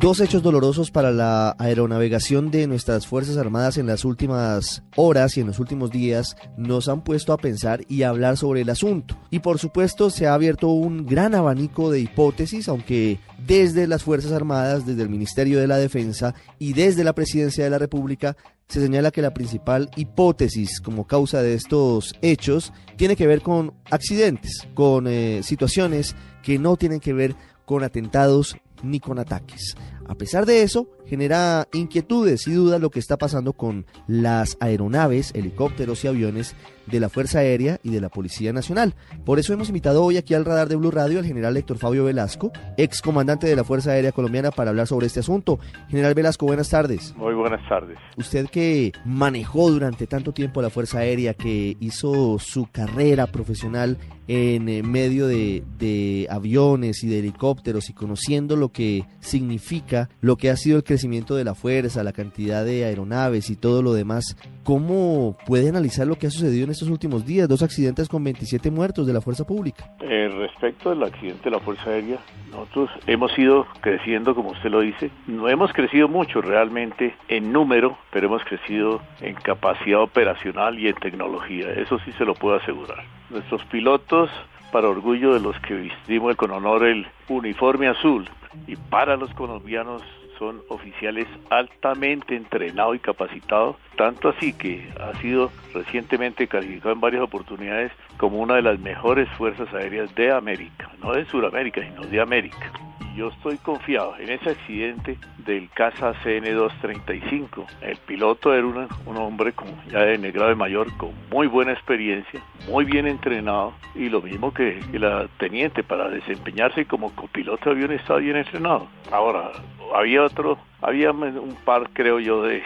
Dos hechos dolorosos para la aeronavegación de nuestras Fuerzas Armadas en las últimas horas y en los últimos días nos han puesto a pensar y a hablar sobre el asunto. Y por supuesto se ha abierto un gran abanico de hipótesis, aunque desde las Fuerzas Armadas, desde el Ministerio de la Defensa y desde la Presidencia de la República se señala que la principal hipótesis como causa de estos hechos tiene que ver con accidentes, con eh, situaciones que no tienen que ver con atentados ni con ataques. A pesar de eso, genera inquietudes y dudas lo que está pasando con las aeronaves, helicópteros y aviones de la Fuerza Aérea y de la Policía Nacional. Por eso hemos invitado hoy aquí al radar de Blue Radio al general Héctor Fabio Velasco, ex comandante de la Fuerza Aérea Colombiana, para hablar sobre este asunto. General Velasco, buenas tardes. Muy buenas tardes. Usted que manejó durante tanto tiempo la Fuerza Aérea, que hizo su carrera profesional en eh, medio de, de aviones y de helicópteros y conociendo lo que significa, lo que ha sido el crecimiento de la fuerza, la cantidad de aeronaves y todo lo demás, ¿cómo puede analizar lo que ha sucedido en estos últimos días? Dos accidentes con 27 muertos de la fuerza pública. Eh, respecto del accidente de la Fuerza Aérea, nosotros hemos ido creciendo, como usted lo dice. No hemos crecido mucho realmente en número, pero hemos crecido en capacidad operacional y en tecnología. Eso sí se lo puedo asegurar. Nuestros pilotos, para orgullo de los que vestimos con honor el uniforme azul, y para los colombianos son oficiales altamente entrenados y capacitados, tanto así que ha sido recientemente calificado en varias oportunidades como una de las mejores fuerzas aéreas de América, no de Sudamérica, sino de América yo estoy confiado en ese accidente del Casa CN-235. El piloto era un hombre como ya de grado de mayor, con muy buena experiencia, muy bien entrenado y lo mismo que, la teniente para desempeñarse como copiloto de avión estaba bien entrenado. Ahora, había otro, había un par creo yo de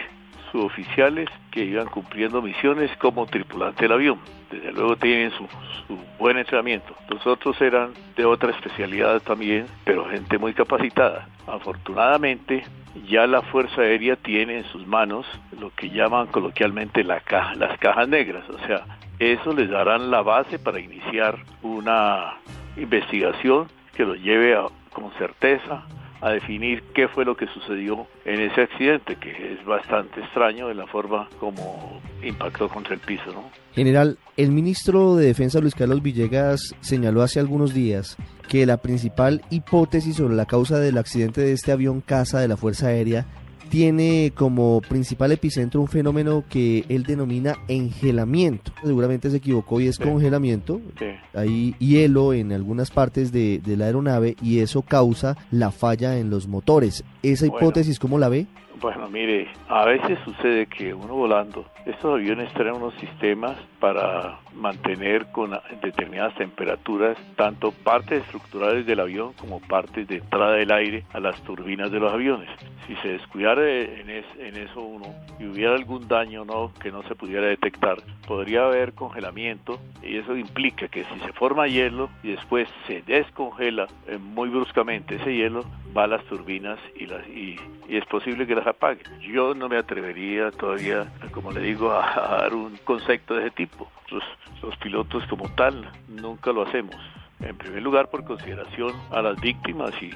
suboficiales que iban cumpliendo misiones como tripulante del avión. Desde luego tienen su, buen entrenamiento. Los otros eran de otra especialidad también, pero gente muy capacitada. Afortunadamente, ya la Fuerza Aérea tiene en sus manos lo que llaman coloquialmente la caja, las cajas negras. O sea, eso les darán la base para iniciar una investigación que los lleve a, con certeza a definir qué fue lo que sucedió en ese accidente, que es bastante extraño de la forma como impactó contra el piso. ¿no? General, el ministro de Defensa Luis Carlos Villegas señaló hace algunos días que la principal hipótesis sobre la causa del accidente de este avión casa de la Fuerza Aérea tiene como principal epicentro un fenómeno que él denomina engelamiento. Seguramente se equivocó y es congelamiento. Hay hielo en algunas partes de, la aeronave y eso causa la falla en los motores. ¿Esa hipótesis cómo la ve? Bueno, mire, a veces sucede que uno volando, estos aviones traen unos sistemas para mantener con determinadas temperaturas tanto partes estructurales del avión como partes de entrada del aire a las turbinas de los aviones. Si se descuidara en, en eso uno y hubiera algún daño no que no se pudiera detectar, podría haber congelamiento y eso implica que si se forma hielo y después se descongela eh, muy bruscamente ese hielo, va a las turbinas y, las, y, es posible que las apague. Yo no me atrevería todavía, como le digo, a, dar un concepto de ese tipo. Los, pilotos como tal nunca lo hacemos. En primer lugar, por consideración a las víctimas y,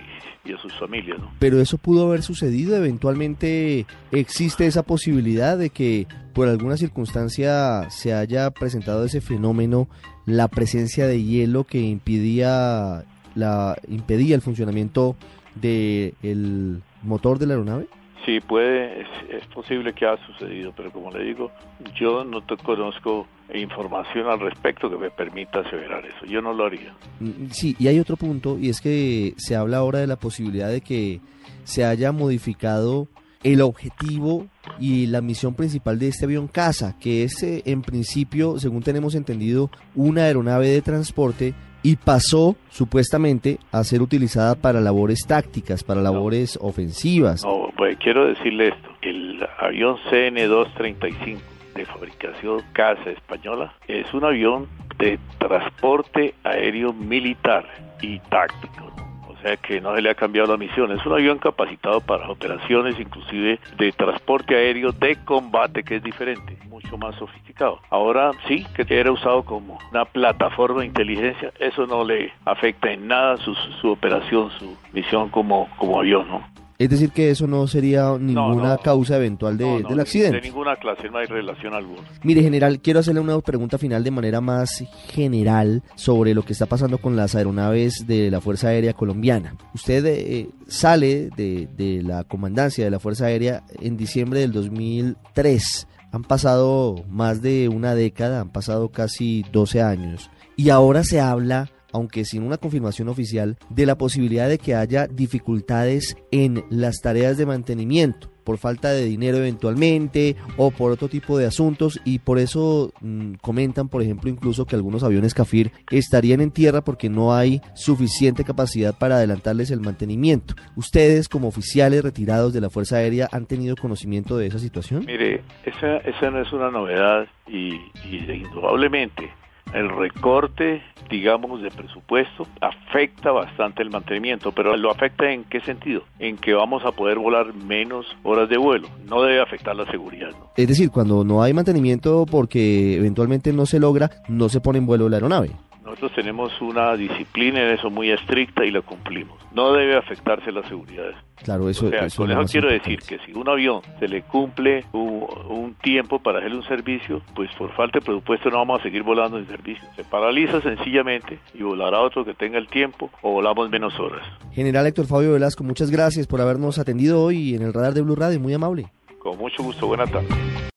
a sus familias. Pero eso pudo haber sucedido. Eventualmente existe esa posibilidad de que por alguna circunstancia se haya presentado ese fenómeno, la presencia de hielo que impedía, la, impedía el funcionamiento del motor de la aeronave? Sí, puede, es, posible que haya sucedido, pero como le digo, yo no te conozco información al respecto que me permita aseverar eso. Yo no lo haría. Mm, sí, y hay otro punto, y es que se habla ahora de la posibilidad de que se haya modificado el objetivo y la misión principal de este avión casa, que es eh, en principio, según tenemos entendido, una aeronave de transporte y pasó supuestamente a ser utilizada para labores tácticas, para labores ofensivas. No, pues quiero decirle esto, el avión CN-235 de fabricación Casa Española es un avión de transporte aéreo militar y táctico o sea que no se le ha cambiado la misión. Es un avión capacitado para operaciones inclusive de transporte aéreo de combate, que es diferente, mucho más sofisticado. Ahora sí, que era usado como una plataforma de inteligencia, eso no le afecta en nada su, su operación, su misión como, como avión, ¿no? Es decir, que eso no sería ninguna causa eventual de, del accidente. De ninguna clase, no hay relación alguna. Mire, general, quiero hacerle una pregunta final de manera más general sobre lo que está pasando con las aeronaves de la Fuerza Aérea Colombiana. Usted eh, sale de, de la comandancia de la Fuerza Aérea en diciembre del 2003. Han pasado más de una década, han pasado casi 12 años. Y ahora se habla aunque sin una confirmación oficial, de la posibilidad de que haya dificultades en las tareas de mantenimiento por falta de dinero eventualmente o por otro tipo de asuntos y por eso mm, comentan por ejemplo incluso que algunos aviones Cafir estarían en tierra porque no hay suficiente capacidad para adelantarles el mantenimiento. ¿Ustedes como oficiales retirados de la Fuerza Aérea han tenido conocimiento de esa situación? Mire, esa, esa no es una novedad y, y indudablemente el recorte, digamos, de presupuesto afecta bastante el mantenimiento, pero lo afecta en qué sentido? En que vamos a poder volar menos horas de vuelo. No debe afectar la seguridad. ¿no? Es decir, cuando no hay mantenimiento porque eventualmente no se logra, no se pone en vuelo la aeronave. Nosotros tenemos una disciplina en eso muy estricta y la cumplimos. No debe afectarse la seguridad. Claro, eso, o con eso quiero decir que si un avión se le cumple un, tiempo para hacerle un servicio, pues por falta de presupuesto no vamos a seguir volando en servicio. Se paraliza sencillamente y volará otro que tenga el tiempo o volamos menos horas. General Héctor Fabio Velasco, muchas gracias por habernos atendido hoy en el radar de Blue Radio, muy amable. Con mucho gusto, buena tarde.